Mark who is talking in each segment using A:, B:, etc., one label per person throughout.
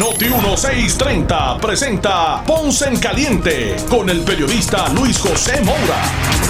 A: Noti 1630 presenta Ponce en Caliente con el periodista Luis José Moura.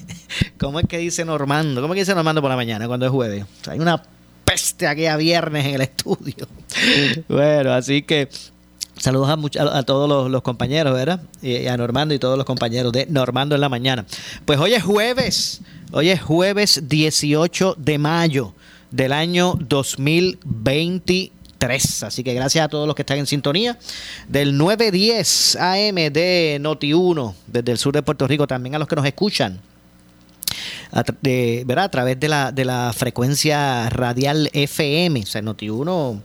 B: ¿Cómo es que dice Normando? ¿Cómo es que dice Normando por la mañana cuando es jueves? hay una peste aquí a viernes en el estudio. bueno, así que saludos a, a, todos los, compañeros, ¿verdad? Y a Normando y todos los compañeros de Normando en la mañana. Pues hoy es jueves. Hoy es jueves 18 de mayo del año 2023. Así que gracias a todos los que están en sintonía del 910 AM de Noti1 desde el sur de Puerto Rico, también a los que nos escuchan a, de, ¿verdad? a través de la, de la frecuencia radial FM. O sea, Noti1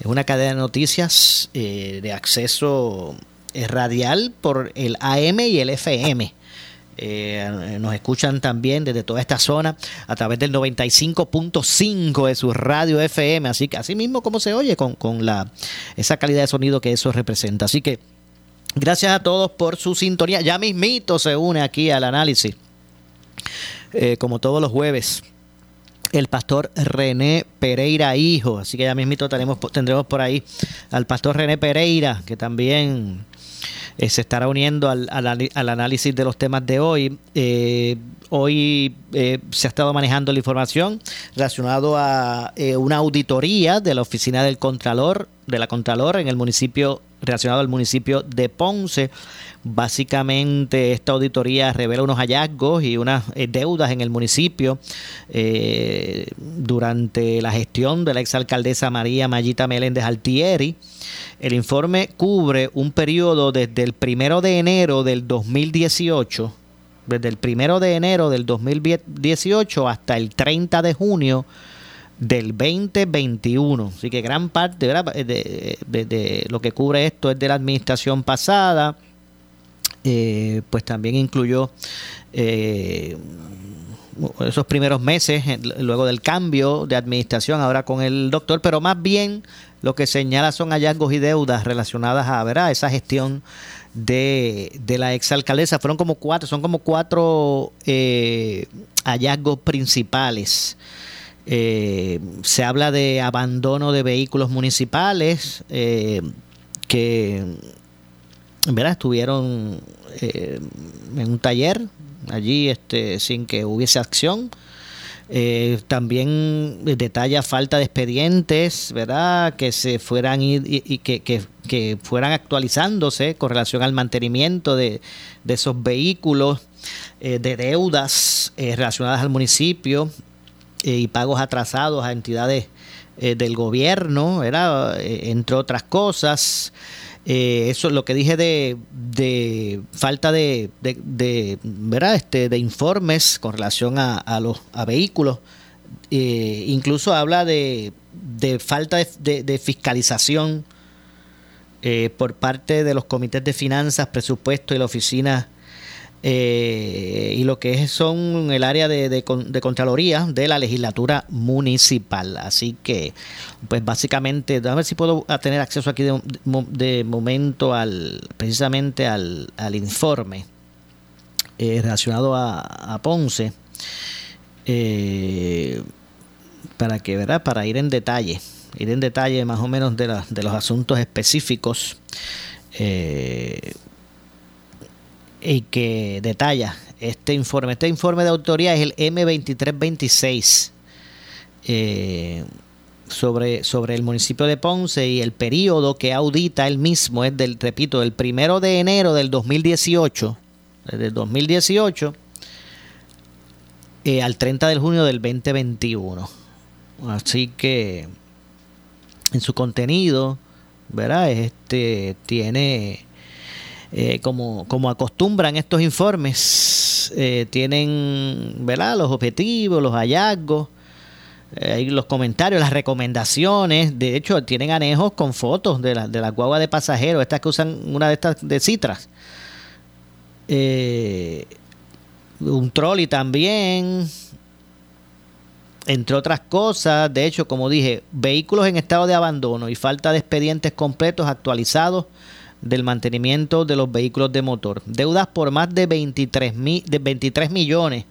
B: es una cadena de noticias eh, de acceso eh, radial por el AM y el FM. Eh, nos escuchan también desde toda esta zona a través del 95.5 de su radio FM, así que así mismo como se oye con, con la, esa calidad de sonido que eso representa. Así que gracias a todos por su sintonía. Ya mismito se une aquí al análisis eh, como todos los jueves, el pastor René Pereira Hijo. Así que ya mismito tendremos, tendremos por ahí al pastor René Pereira, que también eh, se estará uniendo al, análisis de los temas de hoy. Eh, hoy se ha estado manejando la información relacionado a una auditoría de la oficina del Contralor, de la Contralor en el municipio, relacionado al municipio de Ponce Básicamente esta auditoría revela unos hallazgos y unas eh, deudas en el municipio eh, durante la gestión de la exalcaldesa María Mayita Meléndez Altieri. El informe cubre un periodo desde el primero de enero del 2018, desde el primero de enero del 2018 hasta el 30 de junio del 2021. Así que gran parte de, de, lo que cubre esto es de la administración pasada. Eh, pues también incluyó eh, esos primeros meses, luego del cambio de administración, ahora con el doctor, pero más bien lo que señala son hallazgos y deudas relacionadas a esa gestión de, de la exalcaldesa. Fueron como cuatro, son como cuatro eh, hallazgos principales. Se habla de abandono de vehículos municipales que ¿verdad? estuvieron eh, en un taller allí este, sin que hubiese acción. Eh, también detalla falta de expedientes, ¿verdad? Que se fueran y, y que, que, fueran actualizándose con relación al mantenimiento de, de esos vehículos, eh, de deudas relacionadas al municipio y pagos atrasados a entidades del gobierno, ¿verdad? entre otras cosas. Eh, eso es lo que dije de, de falta de, de. Este, de informes con relación a, a los a vehículos. Eh, incluso habla de, falta de, fiscalización eh, por parte de los comités de finanzas, presupuesto y la oficina eh, y lo que es son el área de, de, Contraloría de la legislatura municipal. Así que, pues básicamente, a ver si puedo tener acceso aquí de, momento al precisamente al, informe eh, relacionado a, Ponce. Eh, para que, ¿verdad? Para ir en detalle, ir en detalle más o menos de, de los asuntos específicos. Eh, y que detalla este informe. Este informe de autoría es el M2326. Eh, sobre, sobre el municipio de Ponce y el periodo que audita él mismo es del, repito, del primero de enero del 2018, desde el 2018 al 30 de junio del 2021. Así que en su contenido, ¿verdad? Este tiene, eh, como, como acostumbran estos informes, eh, tienen, ¿verdad? Los objetivos, los hallazgos, eh, los comentarios, las recomendaciones. De hecho, tienen anejos con fotos de la, de la guagua de pasajeros, estas que usan una de estas de citras. un trolley también, entre otras cosas, de hecho, como dije, vehículos en estado de abandono y falta de expedientes completos actualizados del mantenimiento de los vehículos de motor. Deudas por más de 23, de 23 millones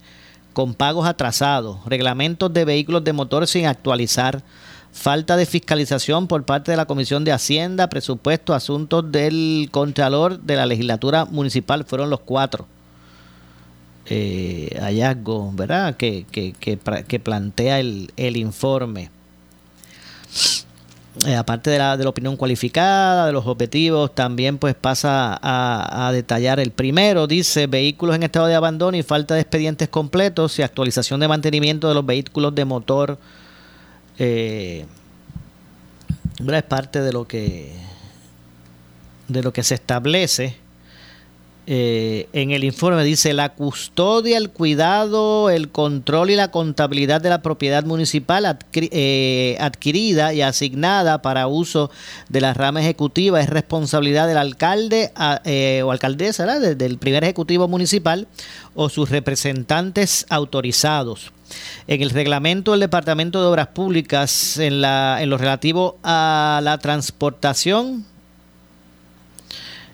B: con pagos atrasados. Reglamentos de vehículos de motor sin actualizar. Falta de fiscalización por parte de la Comisión de Hacienda, presupuesto, asuntos del Contralor de la legislatura municipal. Fueron los cuatro eh, hallazgos ¿verdad? Que, que, plantea el, informe. Eh, aparte de la, de la opinión cualificada, de los objetivos, también pues pasa a, detallar el primero, dice vehículos en estado de abandono y falta de expedientes completos y actualización de mantenimiento de los vehículos de motor. Eh, es parte de lo que de lo que se establece eh, en el informe dice la custodia, el cuidado, el control y la contabilidad de la propiedad municipal eh, adquirida y asignada para uso de la rama ejecutiva es responsabilidad del alcalde eh, o alcaldesa, del primer ejecutivo municipal o sus representantes autorizados. En el reglamento del Departamento de Obras Públicas, en, la, en lo relativo a la transportación,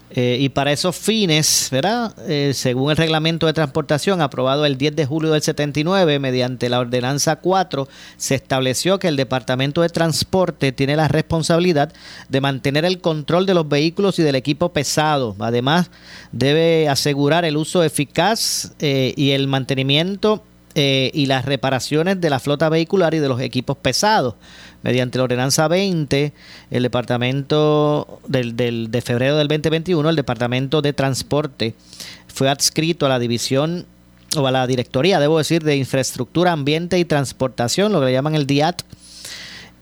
B: eh, y para esos fines, ¿verdad? Eh, según el reglamento de transportación aprobado el 10 de julio del 79 mediante la ordenanza 4, se estableció que el Departamento de Transporte tiene la responsabilidad de mantener el control de los vehículos y del equipo pesado. Además, debe asegurar el uso eficaz eh, y el mantenimiento y las reparaciones de la flota vehicular y de los equipos pesados mediante la ordenanza 20, el departamento del, del, de febrero del 2021, el departamento de transporte fue adscrito a la división o a la directoría, debo decir, de infraestructura, ambiente y transportación, lo que le llaman el DIAT.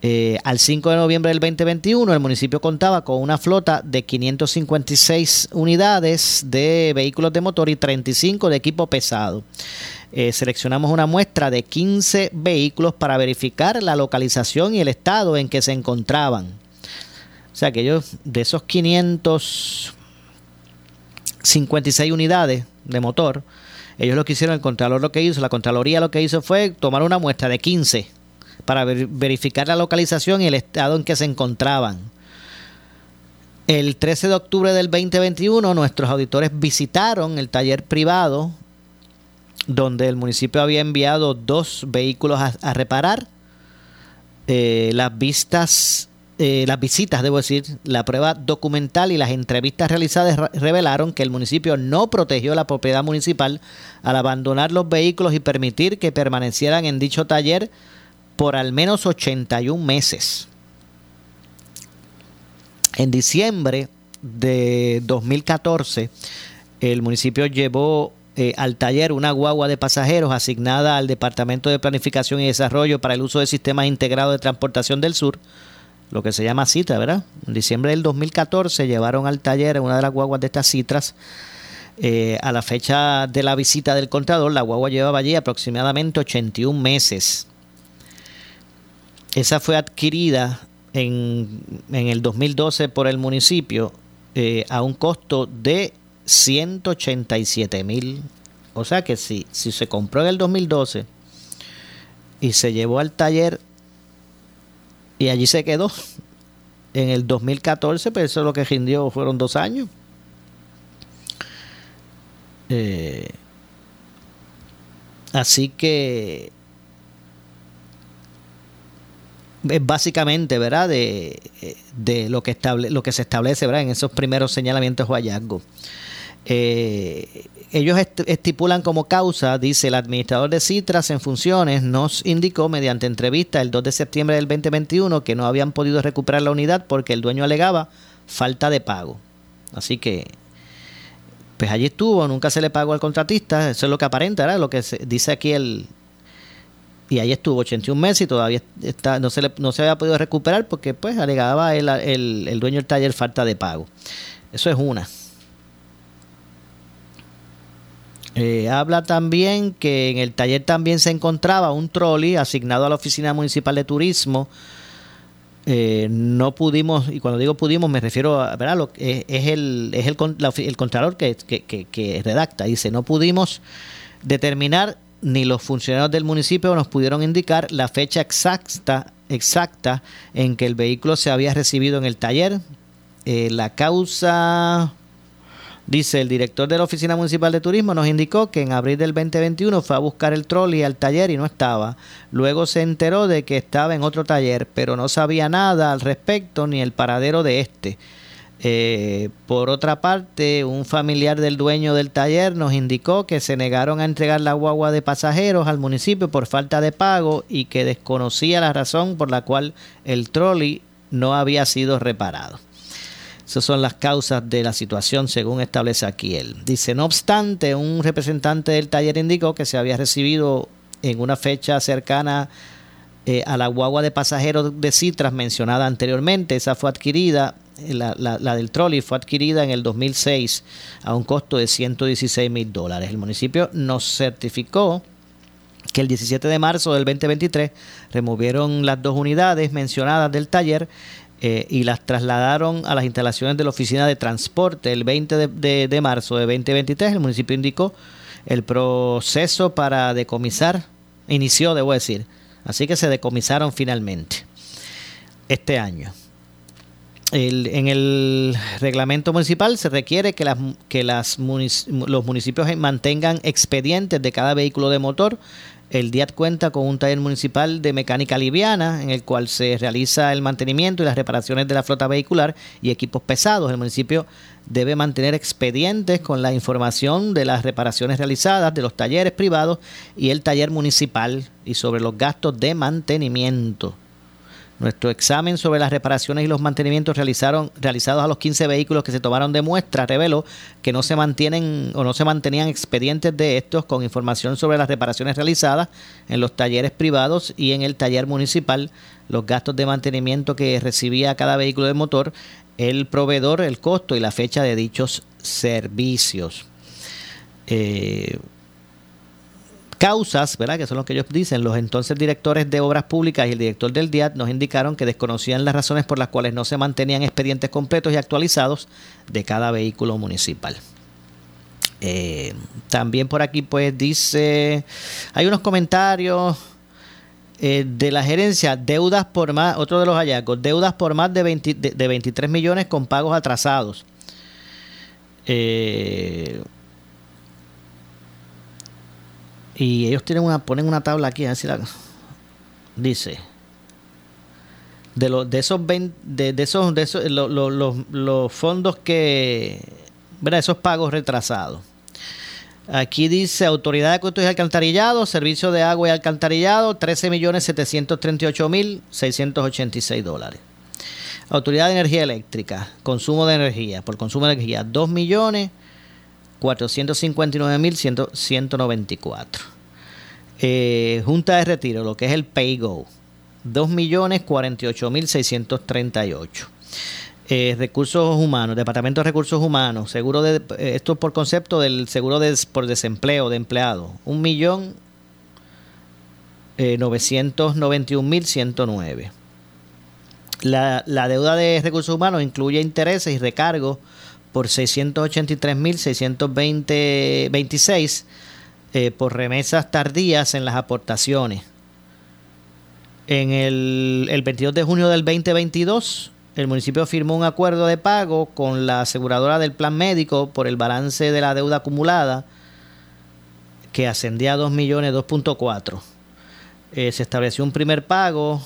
B: Eh, al 5 de noviembre del 2021, el municipio contaba con una flota de 556 unidades de vehículos de motor y 35 de equipo pesado. Eh, seleccionamos una muestra de 15 vehículos para verificar la localización y el estado en que se encontraban. O sea que ellos, de esos 556 unidades de motor, ellos lo que hicieron, el Contralor lo que hizo, la Contraloría lo que hizo fue tomar una muestra de 15 para verificar la localización y el estado en que se encontraban. El 13 de octubre del 2021, nuestros auditores visitaron el taller privado donde el municipio había enviado dos vehículos a, reparar. Eh, las vistas, eh, las visitas, debo decir, la prueba documental y las entrevistas realizadas revelaron que el municipio no protegió la propiedad municipal al abandonar los vehículos y permitir que permanecieran en dicho taller por al menos 81 meses. En diciembre de 2014, el municipio llevó eh, al taller una guagua de pasajeros asignada al Departamento de Planificación y Desarrollo para el uso de sistemas integrados de transportación del sur, lo que se llama CITRA, ¿verdad? En diciembre del 2014 llevaron al taller una de las guaguas de estas citras. Eh, a la fecha de la visita del contador, la guagua llevaba allí aproximadamente 81 meses. Esa fue adquirida en, en el 2012 por el municipio eh, a un costo de 187 mil. O sea que si, si se compró en el 2012 y se llevó al taller y allí se quedó, en el 2014, pues eso lo que rindió fueron dos años. Eh, así que es básicamente, ¿verdad? De, de lo, que estable, lo que se establece. En esos primeros señalamientos o hallazgos. Eh, ellos estipulan como causa, dice el administrador de Citras en funciones, nos indicó mediante entrevista el 2 de septiembre del 2021 que no habían podido recuperar la unidad porque el dueño alegaba falta de pago. Así que, pues allí estuvo, nunca se le pagó al contratista, eso es lo que aparenta. Lo que se dice aquí el... Y ahí estuvo 81 meses y todavía está, no, se le, no se había podido recuperar porque pues alegaba el, el dueño del taller falta de pago. Eso es una. Eh, habla también que en el taller también se encontraba un trolley asignado a la Oficina Municipal de Turismo. Eh, no pudimos, y cuando digo pudimos me refiero a, ¿verdad? Lo, es, es, el, es el, el contralor que, que, redacta, dice, no pudimos determinar ni los funcionarios del municipio nos pudieron indicar la fecha exacta, exacta en que el vehículo se había recibido en el taller. Eh, la causa Dice, el director de la Oficina Municipal de Turismo nos indicó que en abril del 2021 fue a buscar el trolley al taller y no estaba. Luego se enteró de que estaba en otro taller, pero no sabía nada al respecto ni el paradero de este. Eh, por otra parte, un familiar del dueño del taller nos indicó que se negaron a entregar la guagua de pasajeros al municipio por falta de pago y que desconocía la razón por la cual el trolley no había sido reparado. Esas son las causas de la situación según establece aquí él. Dice, no obstante, un representante del taller indicó que se había recibido en una fecha cercana eh, a la guagua de pasajeros de Citras mencionada anteriormente. Esa fue adquirida, la, la, del trolley fue adquirida en el 2006 a un costo de 116 mil dólares. El municipio nos certificó que el 17 de marzo del 2023 removieron las dos unidades mencionadas del taller eh, y las trasladaron a las instalaciones de la Oficina de Transporte el 20 de, marzo de 2023. El municipio indicó el proceso para decomisar, inició, debo decir, así que se decomisaron finalmente este año. en el reglamento municipal se requiere que, las, que las los municipios mantengan expedientes de cada vehículo de motor el DIAT cuenta con un taller municipal de mecánica liviana en el cual se realiza el mantenimiento y las reparaciones de la flota vehicular y equipos pesados. El municipio debe mantener expedientes con la información de las reparaciones realizadas de los talleres privados y el taller municipal y sobre los gastos de mantenimiento. Nuestro examen sobre las reparaciones y los mantenimientos realizaron, realizados a los 15 vehículos que se tomaron de muestra reveló que no se mantienen o no se mantenían expedientes de estos con información sobre las reparaciones realizadas en los talleres privados y en el taller municipal, los gastos de mantenimiento que recibía cada vehículo de motor, el proveedor, el costo y la fecha de dichos servicios. Eh, causas, ¿verdad? que son lo que ellos dicen, los entonces directores de obras públicas y el director del DIAT nos indicaron que desconocían las razones por las cuales no se mantenían expedientes completos y actualizados de cada vehículo municipal. Eh, también por aquí pues dice, hay unos comentarios eh, de la gerencia, deudas por más, otro de los hallazgos, deudas por más de, de 23 millones con pagos atrasados. Eh, y ellos tienen una, ponen una tabla aquí, a dice, de, los de esos, de, esos, de esos los fondos que, ¿verdad? esos pagos retrasados. Aquí dice Autoridad de Costos y Alcantarillado, Servicio de Agua y Alcantarillado, 13.738.686 dólares. Autoridad de Energía Eléctrica, consumo de energía, por consumo de energía, 2.459.194. Eh, Junta de Retiro, lo que es el PayGo, 2.048.638. Eh, recursos humanos, Departamento de Recursos Humanos, seguro de esto por concepto del seguro de, por desempleo de empleados, un millón eh, La, la deuda de recursos humanos incluye intereses y recargos por 683.626 eh, por remesas tardías en las aportaciones. En el, el 22 de junio del 2022, el municipio firmó un acuerdo de pago con la aseguradora del plan médico por el balance de la deuda acumulada que ascendía a 2 millones 2.4. Eh, se estableció un primer pago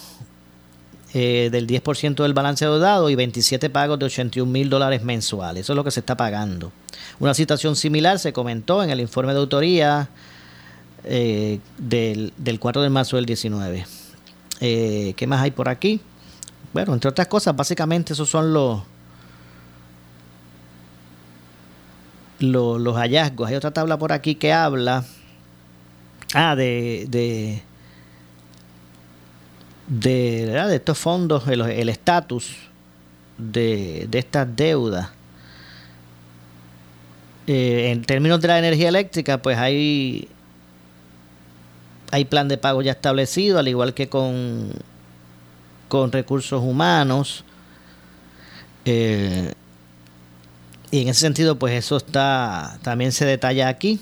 B: eh, del 10% del balance deudado y 27 pagos de 81 mil dólares mensuales. Eso es lo que se está pagando. Una situación similar se comentó en el informe de autoría eh, del, del 4 de marzo del 19. Eh, ¿Qué más hay por aquí? Bueno, entre otras cosas, básicamente esos son los, los, los hallazgos. Hay otra tabla por aquí que habla ah, de, de de, de estos fondos, el estatus de, de, estas deudas. Eh, en términos de la energía eléctrica, pues hay, hay plan de pago ya establecido, al igual que con, con recursos humanos. Eh, y en ese sentido, pues eso está también se detalla aquí.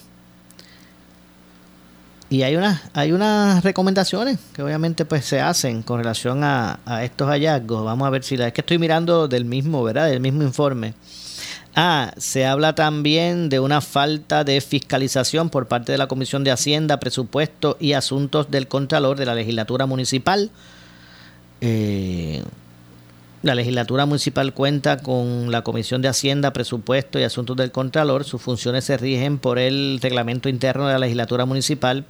B: Y hay unas, hay unas recomendaciones que obviamente pues se hacen con relación a, estos hallazgos. Vamos a ver si la es que estoy mirando del mismo, ¿verdad? Del mismo informe. Ah, se habla también de una falta de fiscalización por parte de la Comisión de Hacienda, Presupuesto y Asuntos del Contralor de la Legislatura Municipal. Eh, la legislatura municipal cuenta con la Comisión de Hacienda, Presupuesto y Asuntos del Contralor. Sus funciones se rigen por el reglamento interno de la legislatura municipal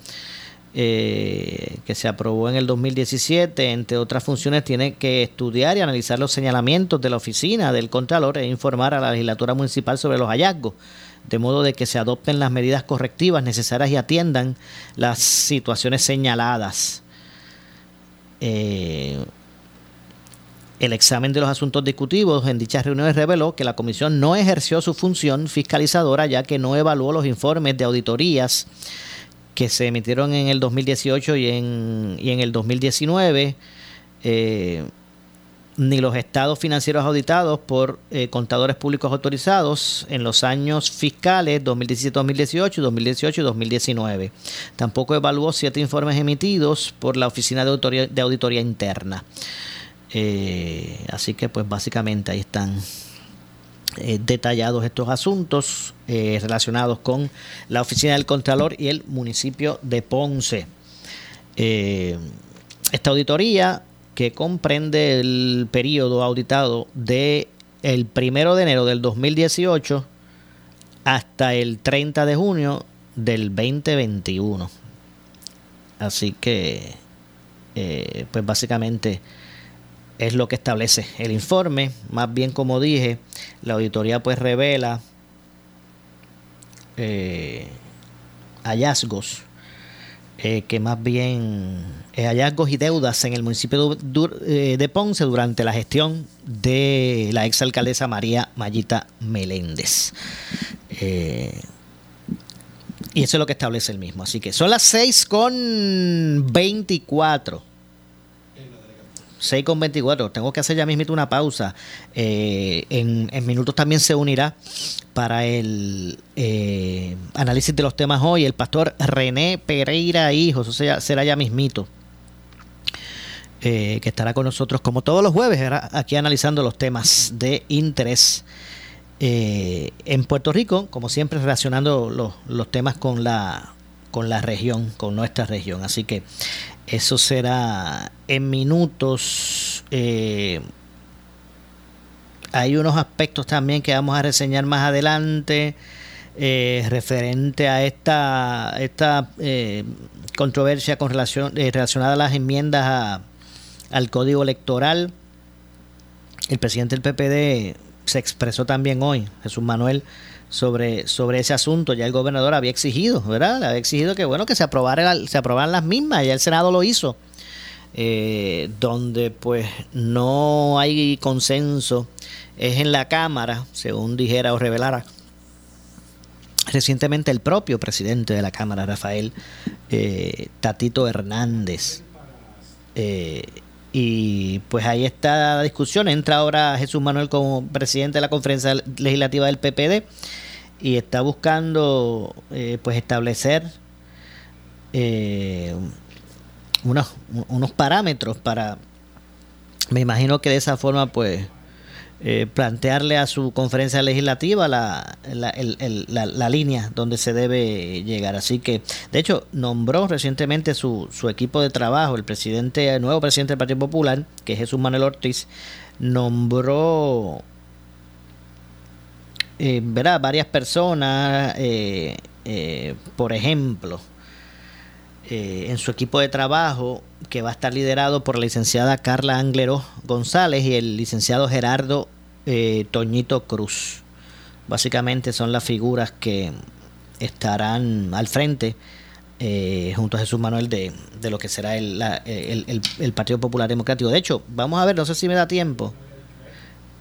B: eh, que se aprobó en el 2017. Entre otras funciones, tiene que estudiar y analizar los señalamientos de la oficina del Contralor e informar a la legislatura municipal sobre los hallazgos de modo de que se adopten las medidas correctivas necesarias y atiendan las situaciones señaladas. Eh, el examen de los asuntos discutidos en dichas reuniones reveló que la comisión no ejerció su función fiscalizadora ya que no evaluó los informes de auditorías que se emitieron en el 2018 y en, y en el 2019, eh, ni los estados financieros auditados por eh, contadores públicos autorizados en los años fiscales 2017-2018, 2018 y 2019. Tampoco evaluó siete informes emitidos por la Oficina de de Auditoría Interna. Eh, así que pues básicamente ahí están eh, detallados estos asuntos eh, relacionados con la oficina del Contralor y el municipio de Ponce. esta auditoría que comprende el periodo auditado de el primero de enero del 2018 hasta el 30 de junio del 2021. Así que, pues básicamente es lo que establece el informe. Más bien, como dije, la auditoría pues revela eh, hallazgos eh, que más bien eh, hallazgos y deudas en el municipio de, Ponce durante la gestión de la exalcaldesa María Mayita Meléndez. y eso es lo que establece el mismo. Así que son las 6 con 24. 6 con 24. Tengo que hacer ya mismito una pausa. Eh, en, minutos también se unirá para el eh, análisis de los temas hoy el pastor René Pereira Hijos. O sea, será ya mismito. Eh, que estará con nosotros como todos los jueves, aquí analizando los temas de interés en Puerto Rico, como siempre relacionando los, los temas con la con la región, con nuestra región. Así que eso será en minutos. Eh, hay unos aspectos también que vamos a reseñar más adelante eh, referente a esta, esta eh, controversia con relación, relacionada a las enmiendas al código electoral. El presidente del PPD se expresó también hoy, Jesús Manuel sobre, sobre ese asunto. Ya el gobernador había exigido, ¿verdad? Había exigido que bueno que se aprobara se aprobaran las mismas, ya el Senado lo hizo. Eh, donde pues no hay consenso es en la Cámara, según dijera o revelara recientemente el propio presidente de la Cámara, Rafael eh, Tatito Hernández. Eh, y pues ahí está la discusión. Entra ahora Jesús Manuel como presidente de la conferencia legislativa del PPD y está buscando eh, pues establecer eh, unos, unos parámetros para, me imagino que de esa forma pues eh, plantearle a su conferencia legislativa la, la, línea donde se debe llegar. Así que, de hecho, nombró recientemente su, su equipo de trabajo, el presidente, el nuevo presidente del Partido Popular, que es Jesús Manuel Ortiz, nombró eh, varias personas, eh, eh, por ejemplo, en su equipo de trabajo, que va a estar liderado por la licenciada Carla Anglero González y el licenciado Gerardo eh, Toñito Cruz. Básicamente son las figuras que estarán al frente eh, junto a Jesús Manuel de, lo que será el, el, Partido Popular Democrático. De hecho, vamos a ver, no sé si me da tiempo,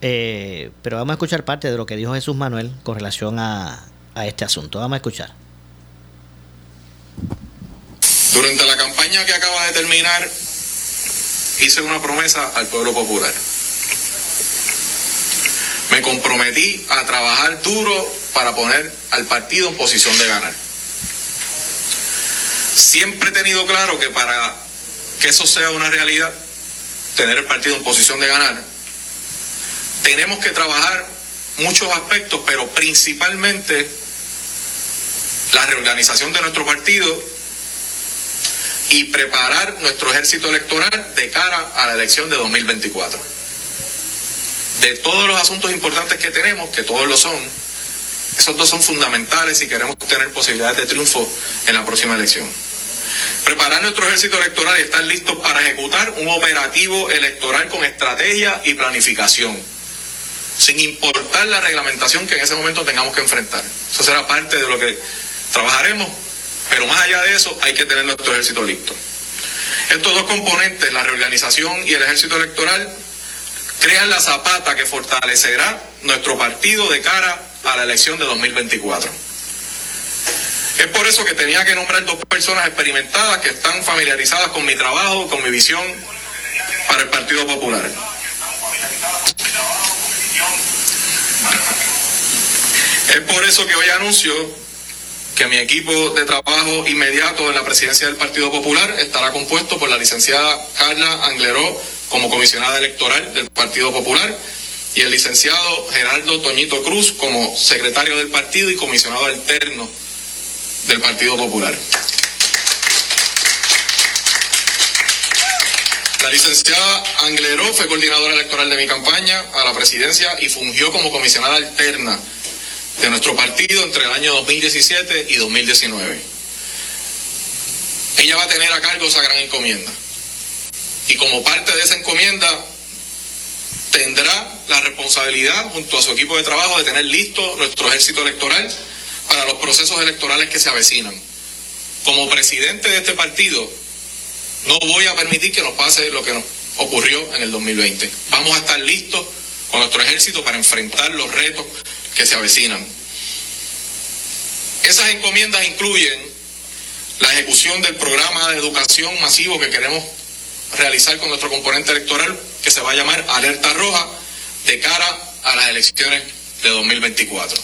B: eh, pero vamos a escuchar parte de lo que dijo Jesús Manuel con relación a, a este asunto. Vamos a escuchar.
C: Durante la campaña que acaba de terminar, hice una promesa al pueblo popular. Me comprometí a trabajar duro para poner al partido en posición de ganar. Siempre he tenido claro que para que eso sea una realidad, tener el partido en posición de ganar, tenemos que trabajar muchos aspectos, pero principalmente la reorganización de nuestro partido y preparar nuestro ejército electoral de cara a la elección de 2024. De todos los asuntos importantes que tenemos, que todos lo son, esos dos son fundamentales si queremos tener posibilidades de triunfo en la próxima elección. Preparar nuestro ejército electoral y estar listos para ejecutar un operativo electoral con estrategia y planificación, sin importar la reglamentación que en ese momento tengamos que enfrentar. Eso será parte de lo que trabajaremos pero más allá de eso, hay que tener nuestro ejército listo. Estos dos componentes, la reorganización y el ejército electoral, crean la zapata que fortalecerá nuestro partido de cara a la elección de 2024. Es por eso que tenía que nombrar dos personas experimentadas que están familiarizadas con mi trabajo, con mi visión para el Partido Popular. Es por eso que hoy anuncio que mi equipo de trabajo inmediato en la presidencia del Partido Popular estará compuesto por la licenciada Carla Angleró como comisionada electoral del Partido Popular y el licenciado Gerardo Toñito Cruz como secretario del partido y comisionado alterno del Partido Popular. La licenciada Angleró fue coordinadora electoral de mi campaña a la presidencia y fungió como comisionada alterna de nuestro partido entre el año 2017 y 2019. Ella va a tener a cargo esa gran encomienda. Y como parte de esa encomienda, tendrá la responsabilidad, junto a su equipo de trabajo, de tener listo nuestro ejército electoral para los procesos electorales que se avecinan. Como presidente de este partido, no voy a permitir que nos pase lo que nos ocurrió en el 2020. Vamos a estar listos con nuestro ejército para enfrentar los retos que se avecinan. Esas encomiendas incluyen la ejecución del programa de educación masivo que queremos realizar con nuestro componente electoral, que se va a llamar Alerta Roja, de cara a las elecciones de 2024.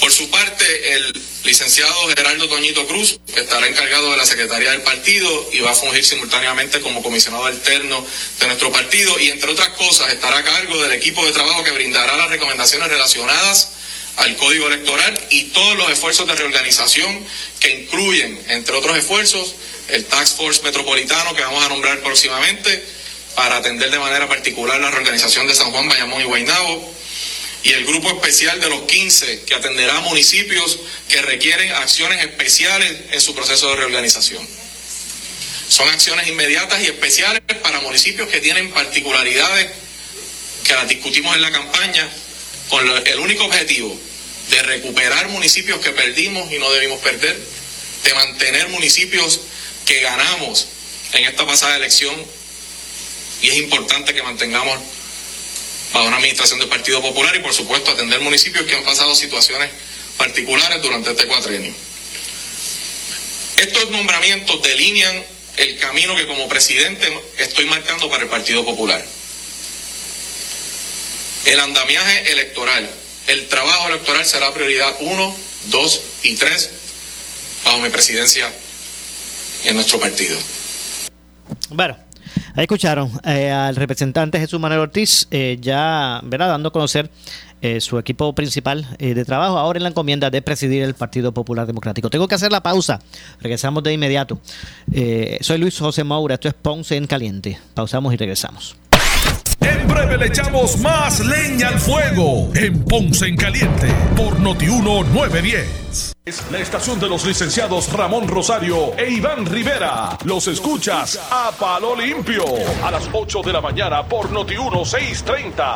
C: Por su parte, el licenciado Gerardo Toñito Cruz estará encargado de la Secretaría del Partido y va a fungir simultáneamente como comisionado alterno de nuestro partido y, entre otras cosas, estará a cargo del equipo de trabajo que brindará las recomendaciones relacionadas al Código Electoral y todos los esfuerzos de reorganización que incluyen, entre otros esfuerzos, el Task Force Metropolitano que vamos a nombrar próximamente para atender de manera particular la reorganización de San Juan, Bayamón y Guaynabo y el grupo especial de los 15 que atenderá a municipios que requieren acciones especiales en su proceso de reorganización. Son acciones inmediatas y especiales para municipios que tienen particularidades que las discutimos en la campaña con el único objetivo de recuperar municipios que perdimos y no debimos perder, de mantener municipios que ganamos en esta pasada elección y es importante que mantengamos bajo una administración del Partido Popular y por supuesto atender municipios que han pasado situaciones particulares durante este cuatrenio. Estos nombramientos delinean el camino que como presidente estoy marcando para el Partido Popular. El andamiaje electoral, el trabajo electoral será prioridad 1, 2 y 3 bajo mi presidencia en nuestro partido.
B: Bueno, Ahí escucharon eh, al representante Jesús Manuel Ortiz eh, ya ¿verdad? dando a conocer eh, su equipo principal de trabajo ahora en la encomienda de presidir el Partido Popular Democrático. Tengo que hacer la pausa, regresamos de inmediato. soy Luis José Moura, esto es Ponce en Caliente. Pausamos y regresamos.
A: En breve le echamos más leña al fuego en Ponce en Caliente por Notiuno 910. Es la estación de los licenciados Ramón Rosario e Iván Rivera. Los escuchas a palo limpio a las 8 de la mañana por Notiuno 630.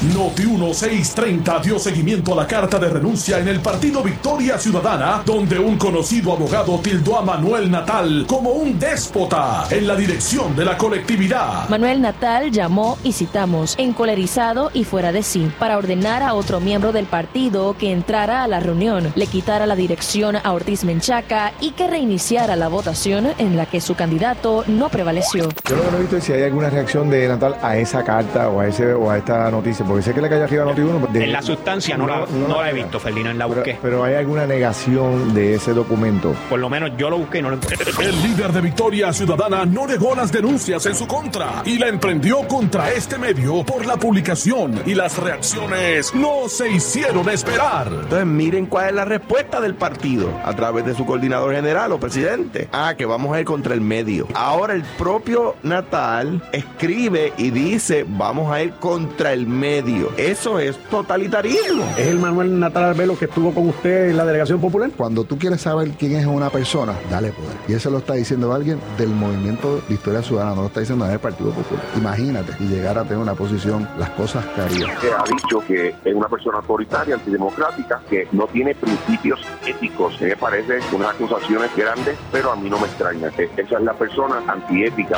A: Noti 1630 dio seguimiento a la carta de renuncia en el partido Victoria Ciudadana, donde un conocido abogado tildó a Manuel Natal como un déspota en la dirección de la colectividad.
D: Manuel Natal llamó, y citamos, encolerizado y fuera de sí, para ordenar a otro miembro del partido que entrara a la reunión, le quitara la dirección a Ortiz Menchaca y que reiniciara la votación en la que su candidato no prevaleció.
E: Yo lo que no he visto es si hay alguna reacción de Natal a esa carta o a, ese, o a esta noticia porque sé que le cae arriba a Noti1.
F: en la sustancia no, la, no, la, he visto, Ferdinand, la busqué.
E: Pero, hay alguna negación de ese documento.
F: Por lo menos yo lo busqué y no lo encontré.
A: El líder de Victoria Ciudadana no negó las denuncias en su contra y la emprendió contra este medio por la publicación y las reacciones no se hicieron esperar.
G: Entonces miren cuál es la respuesta del partido a través de su coordinador general o presidente. Ah, que vamos a ir contra el medio. Ahora el propio Natal escribe y dice vamos a ir contra el medio eso es totalitarismo.
H: ¿Es el Manuel Natal Arbelo que estuvo con usted en la delegación popular?
E: Cuando tú quieres saber quién es una persona, dale poder. Y eso lo está diciendo alguien del movimiento Victoria Ciudadana, no lo está diciendo del Partido Popular. Imagínate y llegar a tener una posición, las cosas que haría.
I: Que ha dicho que es una persona autoritaria, antidemocrática, que no tiene principios éticos. Me parece unas acusaciones grandes, pero a mí no me extraña. Esa es la persona antiética.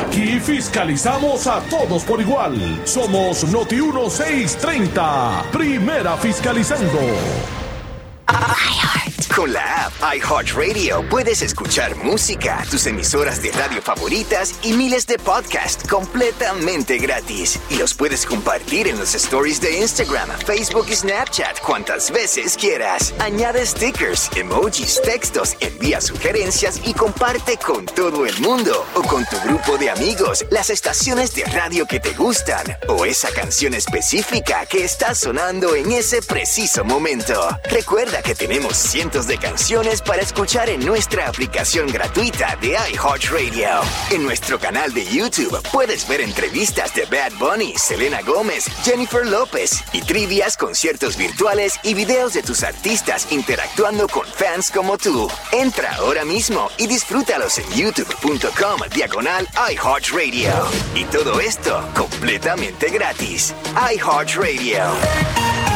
A: Aquí fiscalizamos a todos por igual. Somos Noti 1630. Primera fiscalizando.
J: Con la app iHeartRadio puedes escuchar música, tus emisoras de radio favoritas y miles de podcasts completamente gratis. Y los puedes compartir en los stories de Instagram, Facebook y Snapchat cuantas veces quieras. Añade stickers, emojis, textos, envía sugerencias y comparte con todo el mundo o con tu grupo de amigos las estaciones de radio que te gustan o esa canción específica que está sonando en ese preciso momento. Recuerda que tenemos cientos de canciones para escuchar en nuestra aplicación gratuita de iHeartRadio. En nuestro canal de YouTube puedes ver entrevistas de Bad Bunny, Selena Gómez, Jennifer López y trivias, conciertos virtuales y videos de tus artistas interactuando con fans como tú. Entra ahora mismo y disfrútalos en youtube.com diagonal iHeartRadio. Y todo esto completamente gratis. iHeartRadio.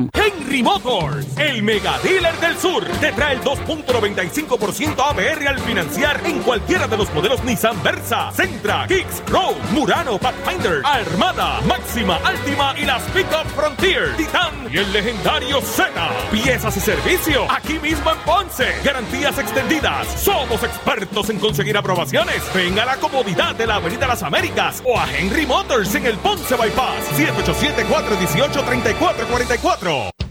A: Henry Motors, el mega dealer del sur, te trae el 2.95% ABR al financiar en cualquiera de los modelos Nissan Versa, Sentra, Kicks, Road, Murano, Pathfinder, Armada, Máxima, Altima y las Pickup Frontier, Titan y el legendario Sena. Piezas y servicio aquí mismo en Ponce. Garantías extendidas. Somos expertos en conseguir aprobaciones. Venga a la comodidad de la Avenida Las Américas o a Henry Motors en el Ponce Bypass 787 418 3444
K: ¿Qué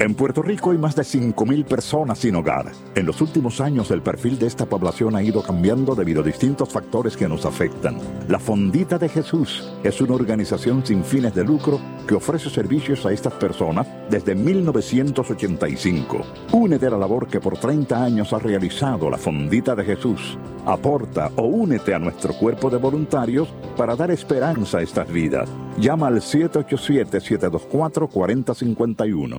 L: En Puerto Rico hay más de 5.000 personas sin hogar. En los últimos años el perfil de esta población ha ido cambiando debido a distintos factores que nos afectan. La Fondita de Jesús es una organización sin fines de lucro que ofrece servicios a estas personas desde 1985. Únete a la labor que por 30 años ha realizado la Fondita de Jesús. Aporta o únete a nuestro cuerpo de voluntarios para dar esperanza a estas vidas. Llama al 787-724-4051.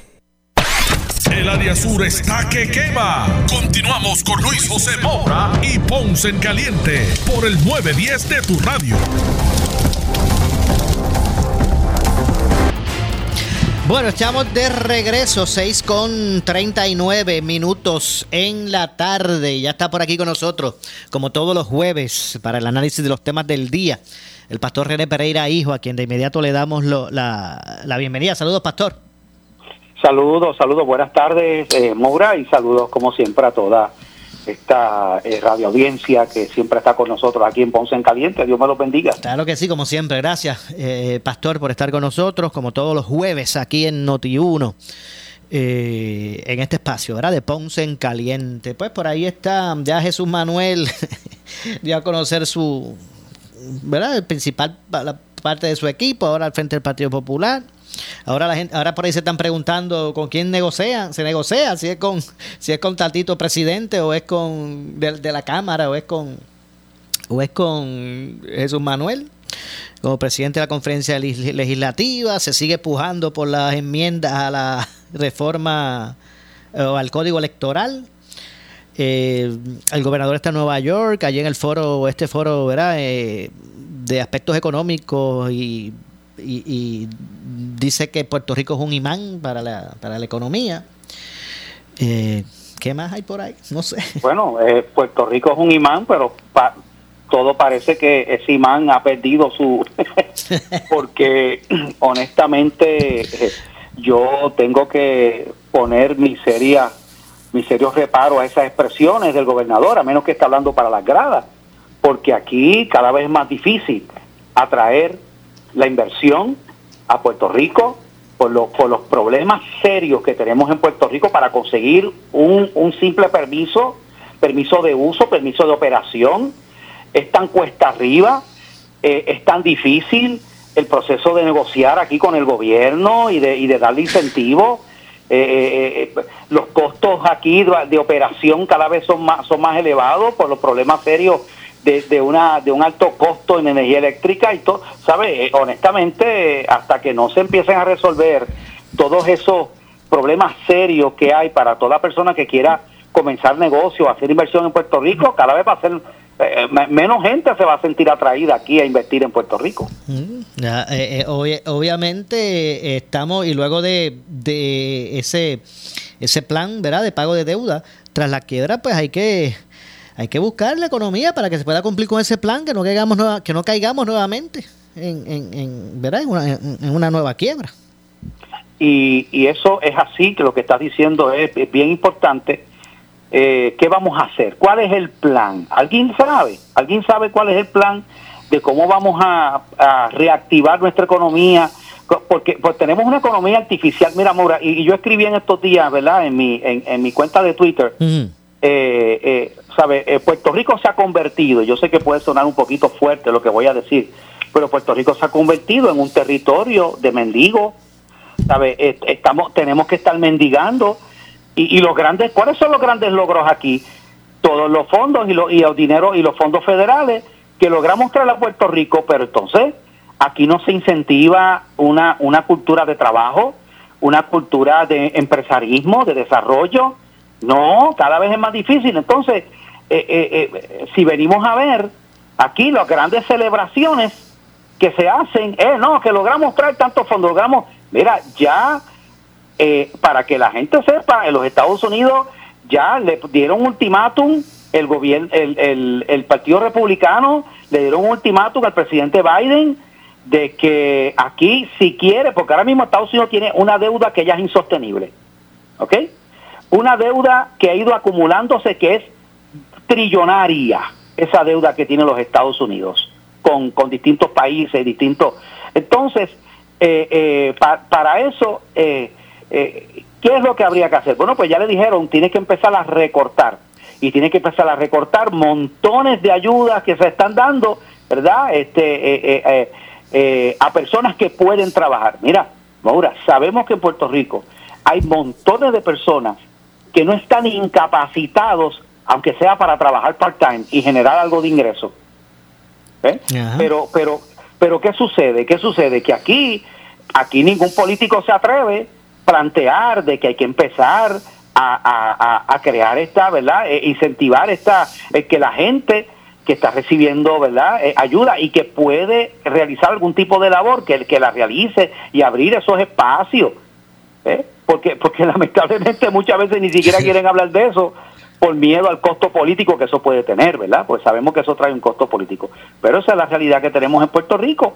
A: Área sur está que quema. Continuamos con Luis José Moura y Ponce en Caliente por el 910 de tu radio.
B: Bueno, estamos de regreso, 6 con 39 minutos en la tarde. Ya está por aquí con nosotros, como todos los jueves, para el análisis de los temas del día, el pastor René Pereira, hijo, a quien de inmediato le damos la, la bienvenida. Saludos, pastor.
M: Saludos, saludos, buenas tardes, eh, Moura, y saludos como siempre a toda esta eh, radio audiencia que siempre está con nosotros aquí en Ponce en Caliente. Dios me los bendiga.
B: Claro que sí, como siempre. Gracias, eh, Pastor, por estar con nosotros, como todos los jueves aquí en Noti1. Eh, en este espacio, ¿verdad? De Ponce en Caliente. Pues por ahí está ya Jesús Manuel, dio a conocer su, ¿verdad? El principal, la parte de su equipo, ahora al frente del Partido Popular. Ahora la gente, ahora por ahí se están preguntando con quién negocia, se negocia, si es con, si es con Tatito presidente o es con de, la cámara o es con o es con Jesús Manuel como presidente de la conferencia legislativa, se sigue pujando por las enmiendas a la reforma o al código electoral. Eh, el gobernador está en Nueva York, allí en el foro, este foro, ¿verdad? Eh, de aspectos económicos y y, y, dice que Puerto Rico es un imán para la, para la economía. Eh, ¿Qué más hay por ahí? No sé.
M: Bueno, eh, Puerto Rico es un imán, pero pa todo parece que ese imán ha perdido su... porque honestamente yo tengo que poner mi seria mi serio reparo a esas expresiones del gobernador, a menos que esté hablando para las gradas, porque aquí cada vez es más difícil atraer la inversión a Puerto Rico por, lo, por los problemas serios que tenemos en Puerto Rico para conseguir un, un simple permiso, permiso de uso, permiso de operación. Es tan cuesta arriba, eh, es tan difícil el proceso de negociar aquí con el gobierno y de, y de darle incentivos. Eh, eh, los costos aquí de, de, operación cada vez son más, son más elevados por los problemas serios de, de, una, de un alto costo en energía eléctrica y todo, ¿sabe? Eh, honestamente, hasta que no se empiecen a resolver todos esos problemas serios que hay para toda persona que quiera comenzar negocio, hacer inversión en Puerto Rico, cada vez va a ser eh, me- menos gente se va a sentir atraída aquí a invertir en Puerto Rico.
B: Mm, eh, eh, obvi- obviamente estamos y luego de, de ese ese plan, ¿verdad? De pago de deuda tras la quiebra, pues hay que hay que buscar la economía para que se pueda cumplir con ese plan, que no caigamos nueva- que no caigamos nuevamente en, en, en, ¿verdad? En una, en- una nueva quiebra.
M: Y, y eso es así, que lo que estás diciendo es, es bien importante. Eh, ¿Qué vamos a hacer? ¿Cuál es el plan? ¿Alguien sabe? ¿Alguien sabe cuál es el plan de cómo vamos a, a reactivar nuestra economía? Co- Porque pues tenemos una economía artificial. Mira, Maura, y, y yo escribí en estos días, ¿verdad? En mi, en, en mi cuenta de Twitter, eh, eh, ¿sabe? Eh, Puerto Rico se ha convertido, yo sé que puede sonar un poquito fuerte lo que voy a decir, pero Puerto Rico se ha convertido en un territorio de mendigos, ¿sabe? Eh, estamos, tenemos que estar mendigando y, y los grandes, ¿cuáles son los grandes logros aquí? Todos los fondos y los, y los dineros y los fondos federales que logramos traer a Puerto Rico, pero entonces aquí no se incentiva una, una cultura de trabajo, una cultura de empresarismo, de desarrollo, no, cada vez es más difícil. Entonces, eh, eh, eh, si venimos a ver aquí las grandes celebraciones que se hacen, eh, no, que logramos traer tantos fondos, logramos, mira, ya eh, para que la gente sepa, en los Estados Unidos ya le dieron ultimátum, el gobierno, el, el, el Partido Republicano le dieron un ultimátum al presidente Biden de que aquí si quiere, porque ahora mismo Estados Unidos tiene una deuda que ya es insostenible, ¿ok? Una deuda que ha ido acumulándose que es trillonaria, esa deuda que tienen los Estados Unidos con, con distintos países, distintos. Entonces, eh, eh, pa- para eso, eh, eh, ¿qué es lo que habría que hacer? Bueno, pues ya le dijeron, tiene que empezar a recortar y tiene que empezar a recortar montones de ayudas que se están dando, ¿verdad? Este, a personas que pueden trabajar. Mira, Maura, sabemos que en Puerto Rico hay montones de personas que no están incapacitados, aunque sea para trabajar part-time y generar algo de ingreso. ¿Eh? Pero, pero, pero ¿qué sucede? ¿Qué sucede? Que aquí, aquí ningún político se atreve a plantear de que hay que empezar a, a- a- a crear esta, ¿verdad? Eh, incentivar esta, eh, que la gente que está recibiendo, ¿verdad? Eh, ayuda y que puede realizar algún tipo de labor, que, que la realice y abrir esos espacios. ¿eh? Porque, porque lamentablemente muchas veces ni siquiera quieren hablar de eso por miedo al costo político que eso puede tener, ¿verdad? Pues sabemos que eso trae un costo político. Pero esa es la realidad que tenemos en Puerto Rico.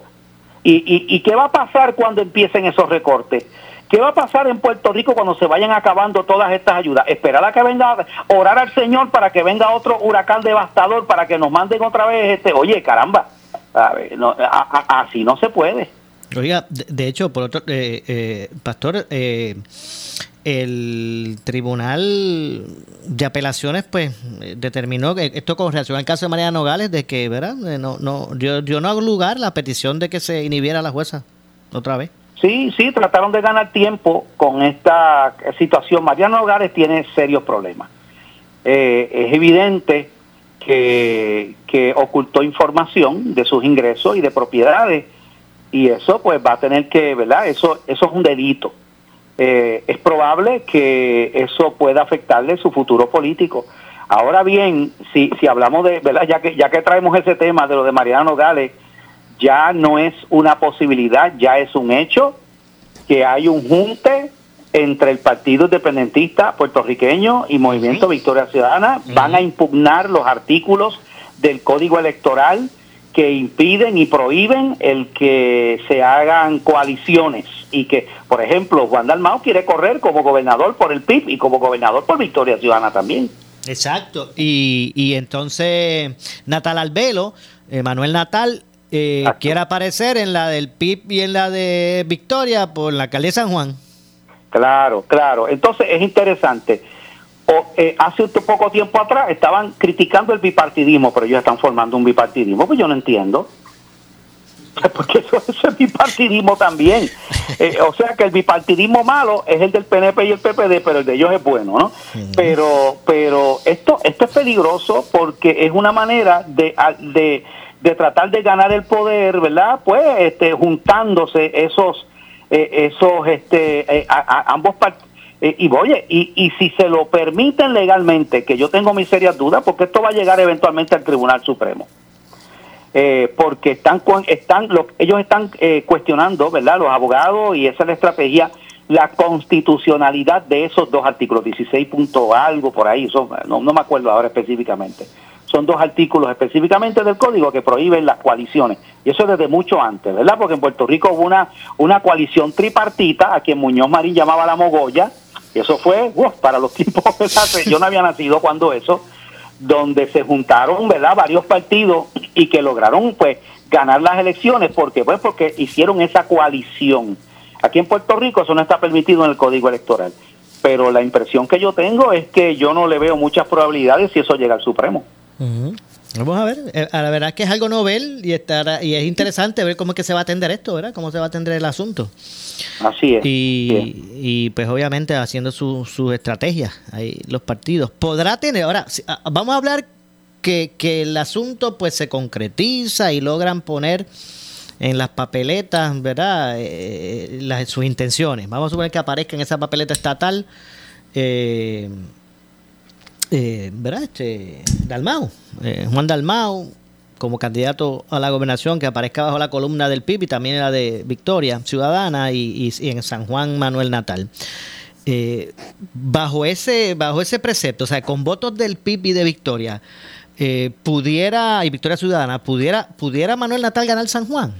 M: ¿Y, y, y qué va a pasar cuando empiecen esos recortes? ¿Qué va a pasar en Puerto Rico cuando se vayan acabando todas estas ayudas? Esperar a que venga, orar al Señor para que venga otro huracán devastador, para que nos manden otra vez este, oye, caramba, a ver, no, así no se puede.
B: Oiga, de, hecho, por otro, eh, eh, pastor, eh, el tribunal de apelaciones, pues, determinó que esto con relación al caso de María Nogales, de que, ¿verdad? Eh, No, no, dio, dio no lugar la petición de que se inhibiera la jueza otra vez.
M: Sí, sí, trataron de ganar tiempo con esta situación. Mariano Hogares tiene serios problemas. Eh, es evidente que, que ocultó información de sus ingresos y de propiedades y eso pues va a tener que, ¿verdad? Eso, eso es un delito. Eh, es probable que eso pueda afectarle su futuro político. Ahora bien, si, si hablamos de, ¿verdad? Ya que, ya que traemos ese tema de lo de Mariano Gales, ya no es una posibilidad, ya es un hecho que hay un junte entre el Partido Independentista puertorriqueño y Movimiento Victoria Ciudadana. Van a impugnar los artículos del Código Electoral que impiden y prohíben el que se hagan coaliciones y que, por ejemplo, Juan Dalmao quiere correr como gobernador por el PIB y como gobernador por Victoria Ciudadana también.
B: Exacto. Y, y entonces Natal Albelo, eh, Manuel Natal, eh, quiere aparecer en la del PIB y en la de Victoria por la de San Juan.
M: Claro, claro. Entonces es interesante. O, eh, hace un poco tiempo atrás estaban criticando el bipartidismo, pero ellos están formando un bipartidismo, pues yo no entiendo. Porque eso, eso es bipartidismo también. Eh, o sea que el bipartidismo malo es el del PNP y el PPD, pero el de ellos es bueno, ¿no? Pero, pero esto, esto es peligroso porque es una manera de, de, de tratar de ganar el poder, ¿verdad? Pues este, juntándose esos, eh, esos, este, eh, a- a- ambos partidos Eh, y oye, y, y si se lo permiten legalmente, que yo tengo mis serias dudas, porque esto va a llegar eventualmente al Tribunal Supremo. Eh, porque están, están lo- ellos están eh, cuestionando, ¿verdad? Los abogados, y esa es la estrategia, la constitucionalidad de esos dos artículos, 16 punto algo por ahí, son- no, no me acuerdo ahora específicamente. Son dos artículos específicamente del código que prohíben las coaliciones. Y eso desde mucho antes, ¿verdad? Porque en Puerto Rico hubo una, una coalición tripartita, a quien Muñoz Marín llamaba la mogolla, y eso fue para los tiempos, yo no había nacido cuando eso, donde se juntaron, ¿verdad? Varios partidos y que lograron, pues, ganar las elecciones. porque Pues porque hicieron esa coalición. Aquí en Puerto Rico eso no está permitido en el Código Electoral. Pero la impresión que yo tengo es que yo no le veo muchas probabilidades si eso llega al Supremo.
B: Vamos a ver, eh, a la verdad es que es algo novel y estará, y es interesante ver cómo es que se va a atender esto, ¿verdad? Cómo se va a atender el asunto.
M: Así es.
B: Y, y, pues obviamente haciendo sus su estrategias ahí los partidos. Podrá tener, ahora, ah, vamos a hablar que, que el asunto pues se concretiza y logran poner en las papeletas, ¿verdad? Eh, las, sus intenciones. Vamos a suponer que aparezca en esa papeleta estatal, eh, eh, ¿verdad? Este, Dalmau, eh, Juan Dalmau, como candidato a la gobernación, que aparezca bajo la columna del PIB y también la de Victoria Ciudadana y, en San Juan Manuel Natal. Eh, bajo ese bajo ese precepto, o sea, con votos del PIB y de Victoria, eh, pudiera, y Victoria Ciudadana, pudiera, pudiera Manuel Natal ganar San Juan.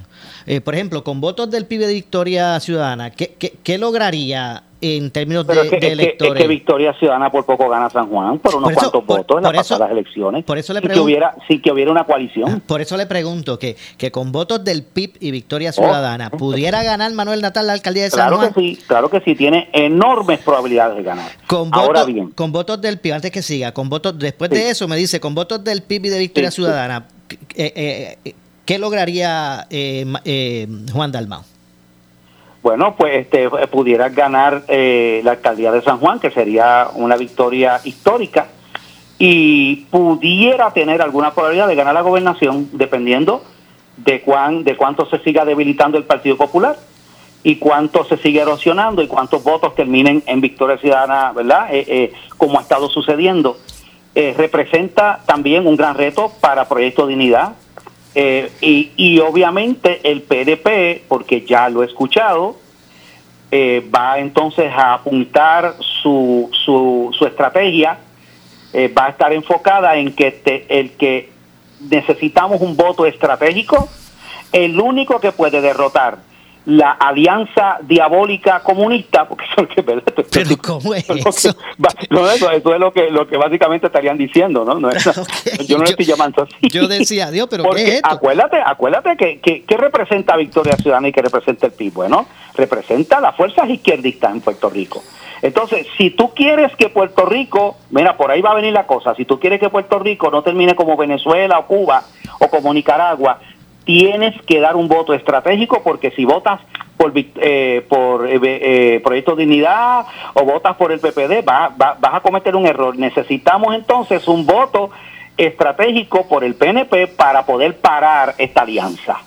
B: Por ejemplo, con votos del PIB de Victoria Ciudadana, ¿qué, qué, qué lograría en términos de,
M: es, que,
B: de
M: es que- es
B: electores?
M: que Victoria Ciudadana por poco gana San Juan, por unos
B: Por eso-
M: cuantos
B: por-
M: votos en las
B: eso-
M: pasadas elecciones.
B: por eso le
M: sin que hubiera, sin que hubiera una coalición.
B: Por eso le pregunto que, que con votos del PIB y Victoria Ciudadana, ¿pudiera ganar Manuel Natal la alcaldía de San
M: Claro
B: Juan?
M: que sí, claro que sí, tiene enormes probabilidades de ganar.
B: Con
M: Ahora
B: votos,
M: bien,
B: con votos del PIB, antes que siga, con votos, después de eso me dice, con votos del PIB y de Victoria
M: Sí.
B: Ciudadana, eh, eh, eh, ¿qué lograría eh, eh, Juan Dalmau?
M: Bueno, pues este, pudiera ganar eh, la alcaldía de San Juan, que sería una victoria histórica, y pudiera tener alguna probabilidad de ganar la gobernación, dependiendo de cuán, de cuánto se siga debilitando el Partido Popular y cuánto se sigue erosionando y cuántos votos terminen en victoria ciudadana, ¿verdad? Eh, eh, como ha estado sucediendo. Eh, representa también un gran reto para Proyecto Dignidad, eh, y, y obviamente el PDP, porque ya lo he escuchado, eh, va entonces a apuntar su, su, su estrategia, eh, va a estar enfocada en que el que necesitamos un voto estratégico, el único que puede derrotar la alianza diabólica comunista, porque eso es que, ¿verdad? Esto- esto-
B: ¿Cómo es
M: esto es lo que no, eso, eso es lo que, lo que básicamente estarían diciendo, ¿no? No es- yo no le estoy llamando así.
B: Yo decía, Dios, pero
M: Porque
B: ¿qué es esto?
M: acuérdate, acuérdate que, que, que representa Victoria Ciudadana y que representa el PIB. Bueno, representa las fuerzas izquierdistas en Puerto Rico. Entonces, si tú quieres que Puerto Rico, mira, por ahí va a venir la cosa, si tú quieres que Puerto Rico no termine como Venezuela o Cuba o como Nicaragua, tienes que dar un voto estratégico porque si votas por, eh, por eh, eh, Proyecto Dignidad o votas por el PPD, va- va- vas a cometer un error. Necesitamos entonces un voto estratégico por el PNP para poder parar esta alianza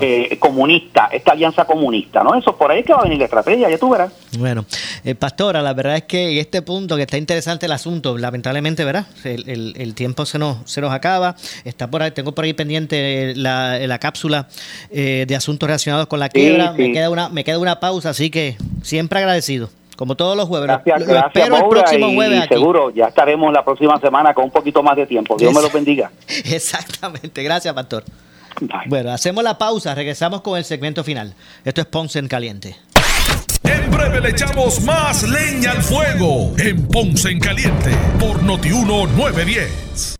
M: eh, comunista, esta alianza comunista, ¿no? Eso por ahí es que va a venir la estrategia, ya tú verás.
B: Bueno, eh, Pastora, la verdad es que en este punto que está interesante el asunto, lamentablemente, ¿verdad? El, el- el tiempo se nos, se nos acaba. Está por ahí, tengo por ahí pendiente la, la cápsula eh, de asuntos relacionados con la quiebra.
M: sí.
B: Me queda una, me queda una pausa, así que siempre agradecido. Como todos los jueves.
M: Gracias,
B: lo,
M: gracias,
B: espero el próximo
M: y
B: jueves aquí.
M: seguro ya estaremos la próxima semana con un poquito más de tiempo. Dios me lo bendiga.
B: Exactamente, gracias, Pastor. Bueno, hacemos la pausa, regresamos con el segmento final. Esto es Ponce en Caliente.
A: En breve le echamos más leña al fuego en Ponce en Caliente por Notiuno 910.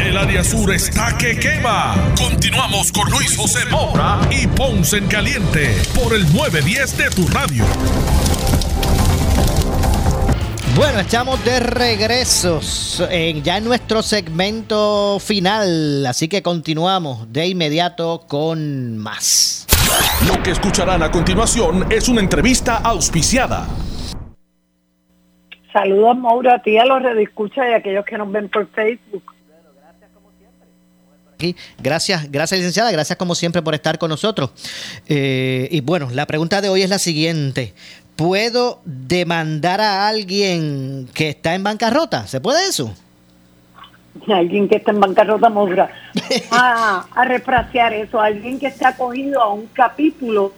A: El área sur está que quema. Continuamos con Luis José Moura y Ponce en Caliente por el 910 de tu radio.
B: Bueno, estamos de regresos en, ya en nuestro segmento final, así que continuamos de inmediato con más.
A: Lo que escucharán a continuación es una entrevista auspiciada.
N: Saludos, Mauro, a ti, a los redescuchas y a aquellos que nos ven por Facebook.
B: Aquí. Gracias, gracias licenciada, gracias como siempre por estar con nosotros. Eh, y bueno, la pregunta de hoy es la siguiente. ¿Puedo demandar a alguien que está en bancarrota? ¿Se puede eso?
N: Alguien que está en bancarrota, Mauro. a, a refrasear eso, alguien que está acogido a un capítulo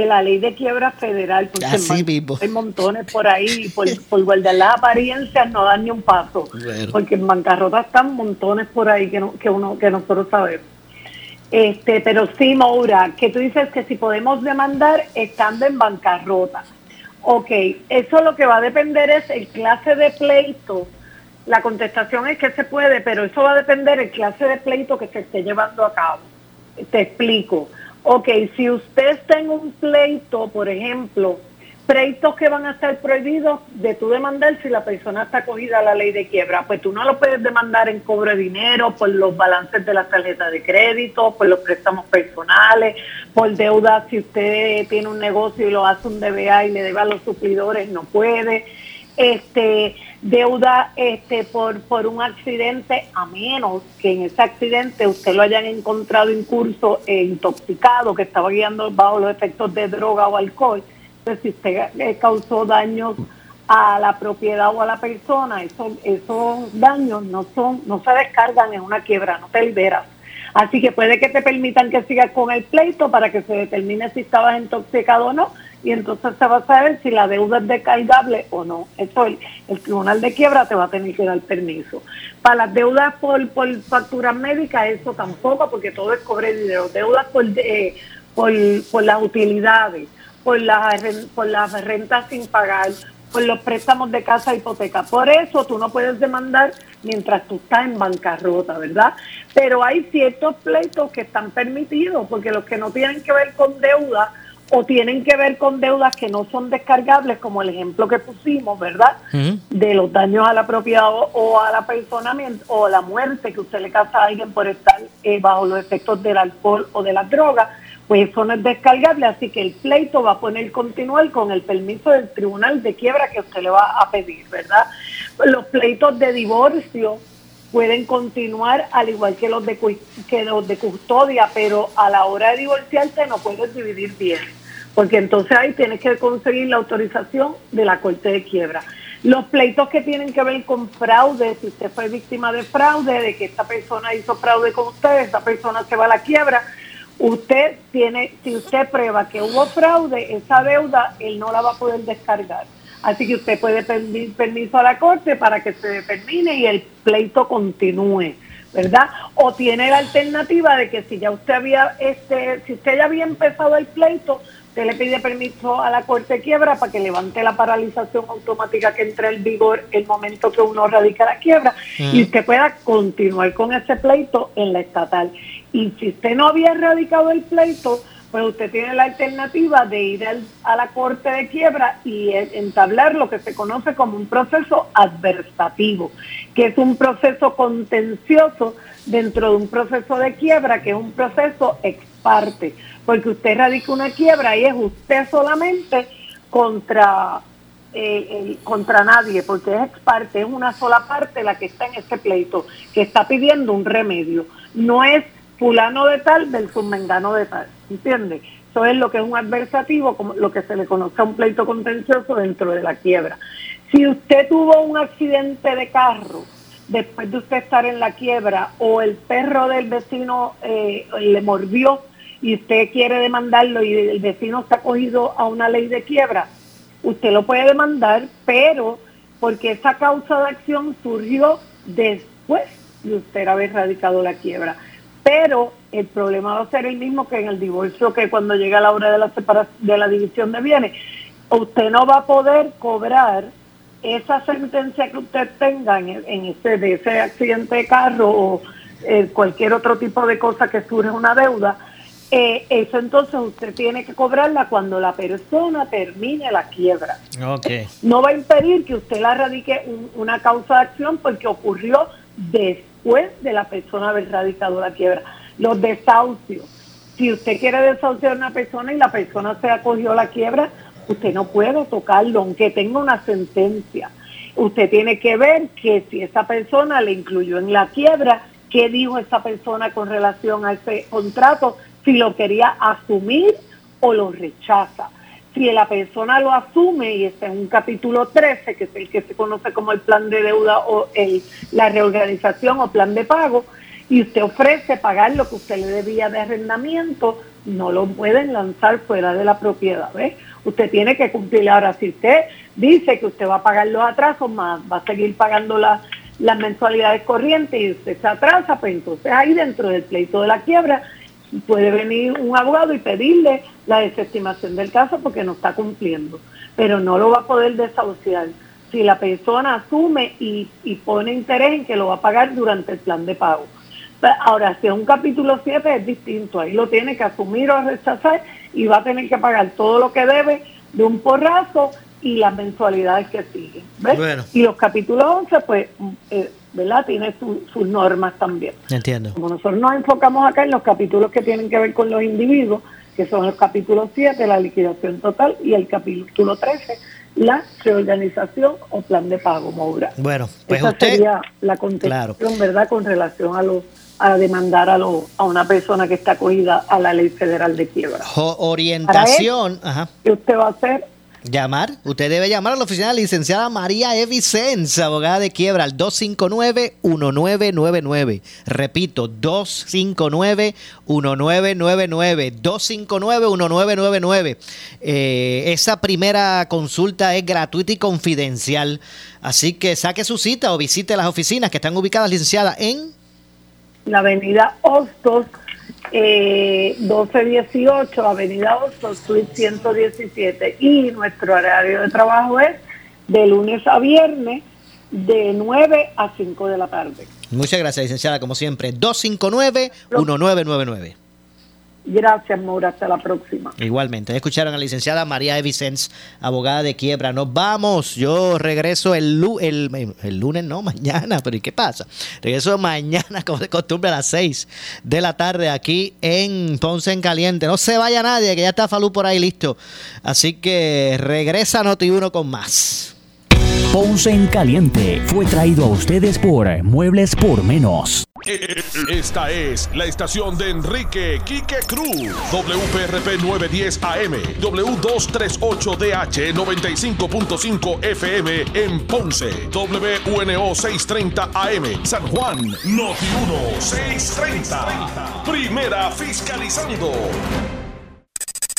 N: de la ley de quiebra federal, porque
B: Así
N: man-
B: mismo.
N: hay montones por ahí, por, por guardar las apariencias no dan ni un paso,
B: Bueno.
N: porque en bancarrota están montones por ahí que, no- que uno que nosotros sabemos. Este, pero sí, Maura, que tú dices que si podemos demandar estando en bancarrota. Ok, eso lo que va a depender es el clase de pleito. La contestación es que se puede, pero eso va a depender el clase de pleito que se esté llevando a cabo. Te explico. Ok, si usted está en un pleito, por ejemplo, pleitos que van a estar prohibidos de tú demandar si la persona está acogida a la ley de quiebra, pues tú no lo puedes demandar en cobro de dinero, por los balances de la tarjeta de crédito, por los préstamos personales, por deuda si usted tiene un negocio y lo hace un DBA y le debe a los suplidores, no puede este deuda este por por un accidente a menos que en ese accidente usted lo hayan encontrado incurso e intoxicado que estaba guiando bajo los efectos de droga o alcohol entonces si usted eh, causó daños a la propiedad o a la persona esos esos daños no son no se descargan en una quiebra no te liberas. Así que puede que te permitan que sigas con el pleito para que se determine si estabas intoxicado o no, y entonces se va a saber si la deuda es descargable o no. Eso el, el tribunal de quiebra te va a tener que dar permiso. Para las deudas por, por facturas médicas, eso tampoco, porque todo es cobre dinero. Deudas por, eh, por, por las utilidades, por las, por las rentas sin pagar, por los préstamos de casa e hipoteca. Por eso tú no puedes demandar mientras tú estás en bancarrota, ¿verdad? Pero hay ciertos pleitos que están permitidos, porque los que no tienen que ver con deuda o tienen que ver con deudas que no son descargables, como el ejemplo que pusimos, ¿verdad? de los daños a la propiedad o, o a la persona mien- o a la muerte que usted le causa a alguien por estar eh, bajo los efectos del alcohol o de la droga, pues eso no es descargable, así que el pleito va a poner continuar con el permiso del tribunal de quiebra que usted le va a pedir, ¿verdad? Los pleitos de divorcio pueden continuar al igual que los de que los de custodia, pero a la hora de divorciarte no puedes dividir bienes, porque entonces ahí tienes que conseguir la autorización de la corte de quiebra. Los pleitos que tienen que ver con fraude, si usted fue víctima de fraude, de que esta persona hizo fraude con usted, esta persona se va a la quiebra, usted tiene, si usted prueba que hubo fraude, esa deuda él no la va a poder descargar. Así que usted puede pedir permiso a la corte para que se determine y el pleito continúe, ¿verdad? O tiene la alternativa de que si ya usted había, este, si usted ya había empezado el pleito, usted le pide permiso a la corte de quiebra para que levante la paralización automática que entre en vigor el momento que uno radica la quiebra y usted pueda continuar con ese pleito en la estatal. Y si usted no había radicado el pleito, pues usted tiene la alternativa de ir al- a la corte de quiebra y entablar lo que se conoce como un proceso adversativo, que es un proceso contencioso dentro de un proceso de quiebra, que es un proceso ex parte, porque usted radica una quiebra y es usted solamente contra eh, contra nadie, porque es ex parte, es una sola parte la que está en este pleito, que está pidiendo un remedio. No es fulano de tal versus mengano de tal, ¿entiende? Eso es lo que es un adversativo, como lo que se le conoce a un pleito contencioso dentro de la quiebra. Si usted tuvo un accidente de carro después de usted estar en la quiebra o el perro del vecino eh, le mordió y usted quiere demandarlo y el vecino está cogido a una ley de quiebra, usted lo puede demandar, pero porque esa causa de acción surgió después de usted haber radicado la quiebra. Pero el problema va a ser el mismo que en el divorcio, que cuando llega la hora de la separación, de la división de bienes, usted no va a poder cobrar esa sentencia que usted tenga en, en ese, de ese accidente de carro o eh, cualquier otro tipo de cosa que surge una deuda, eh, eso entonces usted tiene que cobrarla cuando la persona termine la quiebra.
B: Ok.
N: No va a impedir que usted la radique un- una causa de acción porque ocurrió después de la persona haber radicado la quiebra. Los desahucios. Si usted quiere desahuciar a una persona y la persona se acogió a la quiebra, usted no puede tocarlo, aunque tenga una sentencia. Usted tiene que ver que si esa persona le incluyó en la quiebra, qué dijo esa persona con relación a ese contrato, si lo quería asumir o lo rechaza. Si la persona lo asume, y este es un capítulo 13, que es el que se conoce como el plan de deuda o el, la reorganización o plan de pago, y usted ofrece pagar lo que usted le debía de arrendamiento, no lo pueden lanzar fuera de la propiedad. ¿ves? Usted tiene que cumplir. Ahora, si usted dice que usted va a pagar los atrasos más, va a seguir pagando la- las mensualidades corrientes y usted se atrasa, pues entonces ahí dentro del pleito de la quiebra puede venir un abogado y pedirle la desestimación del caso porque no está cumpliendo, pero no lo va a poder desahuciar si la persona asume y, y pone interés en que lo va a pagar durante el plan de pago. Pero Ahora, si es un capítulo 7 es distinto, ahí lo tiene que asumir o rechazar y va a tener que pagar todo lo que debe de un porrazo y las mensualidades que siguen. ¿ves?
B: Bueno.
N: Y los capítulos 11, pues, eh, ¿verdad? Tiene su- sus normas también.
B: Entiendo.
N: Como nosotros nos enfocamos acá en los capítulos que tienen que ver con los individuos, que son los capítulos 7, la liquidación total, y el capítulo 13, la reorganización o plan de pago, Moura.
B: Bueno, pues
N: Esa
B: usted.
N: sería la contestación, ¿verdad?, con relación a los a demandar a, lo, a una persona que está acogida a la ley federal de quiebra.
B: Jo- orientación. Ajá.
N: ¿Qué usted va a hacer?
B: Llamar. Usted debe llamar a la oficina de la licenciada María E. Vicens, abogada de quiebra, al 259-1999. Repito, 259-1999. 259-1999. Eh, esa primera consulta es gratuita y confidencial. Así que saque su cita o visite las oficinas que están ubicadas, licenciada, en...
N: la avenida Hostos, eh, 1218, avenida Hostos, suite 117. Y nuestro horario de trabajo es de lunes a viernes, de 9 a 5 de la tarde.
B: Muchas gracias, licenciada, como siempre. 259-1999.
N: Gracias, Maura. Hasta la próxima.
B: Igualmente, escucharon a la licenciada María E. Vicens, abogada de quiebra. Nos vamos. Yo regreso el, el, el lunes, no, mañana. Pero ¿y qué pasa? Regreso mañana, como de costumbre, a las 6 de la tarde aquí en Ponce en Caliente. No se vaya nadie, que ya está Falú por ahí listo. Así que regresa Noti1 con más.
O: Ponce en Caliente fue traído a ustedes por Muebles por Menos.
A: Esta es la estación de Enrique Quique Cruz. WPRP 910 AM, W238DH 95.5 FM en Ponce, WNO 630 AM, San Juan, Noti 1 630. Primera fiscalizando.